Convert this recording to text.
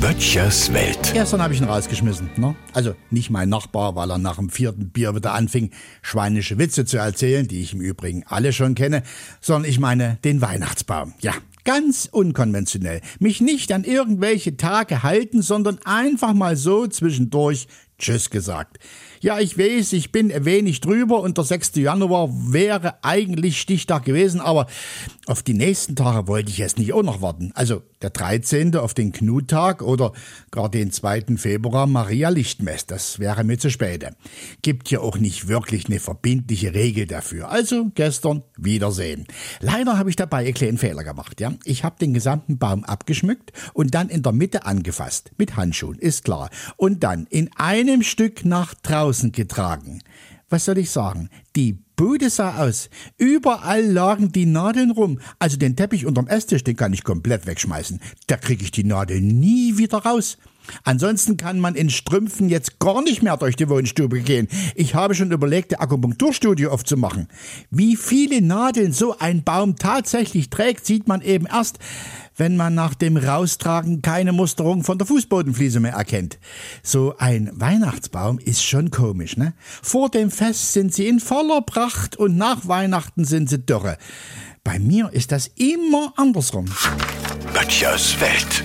Böttchers Welt. Gestern habe ich ihn rausgeschmissen. Ne? Also nicht mein Nachbar, weil er nach dem vierten Bier wieder anfing, schweinische Witze zu erzählen, die ich im Übrigen alle schon kenne, sondern ich meine den Weihnachtsbaum. Ja, ganz unkonventionell. Mich nicht an irgendwelche Tage halten, sondern einfach mal so zwischendurch Tschüss gesagt. Ja, ich weiß, ich bin ein wenig drüber und der 6. Januar wäre eigentlich Stichtag gewesen, aber auf die nächsten Tage wollte ich jetzt nicht auch noch warten. Also der 13. auf den Knuttag oder gar den 2. Februar Maria Lichtmess, das wäre mir zu spät. Gibt ja auch nicht wirklich eine verbindliche Regel dafür. Also gestern Wiedersehen. Leider habe ich dabei einen kleinen Fehler gemacht, ja. Ich habe den gesamten Baum abgeschmückt und dann in der Mitte angefasst. Mit Handschuhen, ist klar. Und dann in einem Stück nach draußen getragen. Was soll ich sagen? Die Bude sah aus. Überall lagen die Nadeln rum. Also den Teppich unterm Esstisch, den kann ich komplett wegschmeißen. Da kriege ich die Nadel nie wieder raus. Ansonsten kann man in Strümpfen jetzt gar nicht mehr durch die Wohnstube gehen. Ich habe schon überlegt, eine Akupunkturstudie aufzumachen. Wie viele Nadeln so ein Baum tatsächlich trägt, sieht man eben erst, wenn man nach dem Raustragen keine Musterung von der Fußbodenfliese mehr erkennt. So ein Weihnachtsbaum ist schon komisch, ne? Vor dem Fest sind sie in voller Pracht und nach Weihnachten sind sie dürre. Bei mir ist das immer andersrum. Böttchers Welt.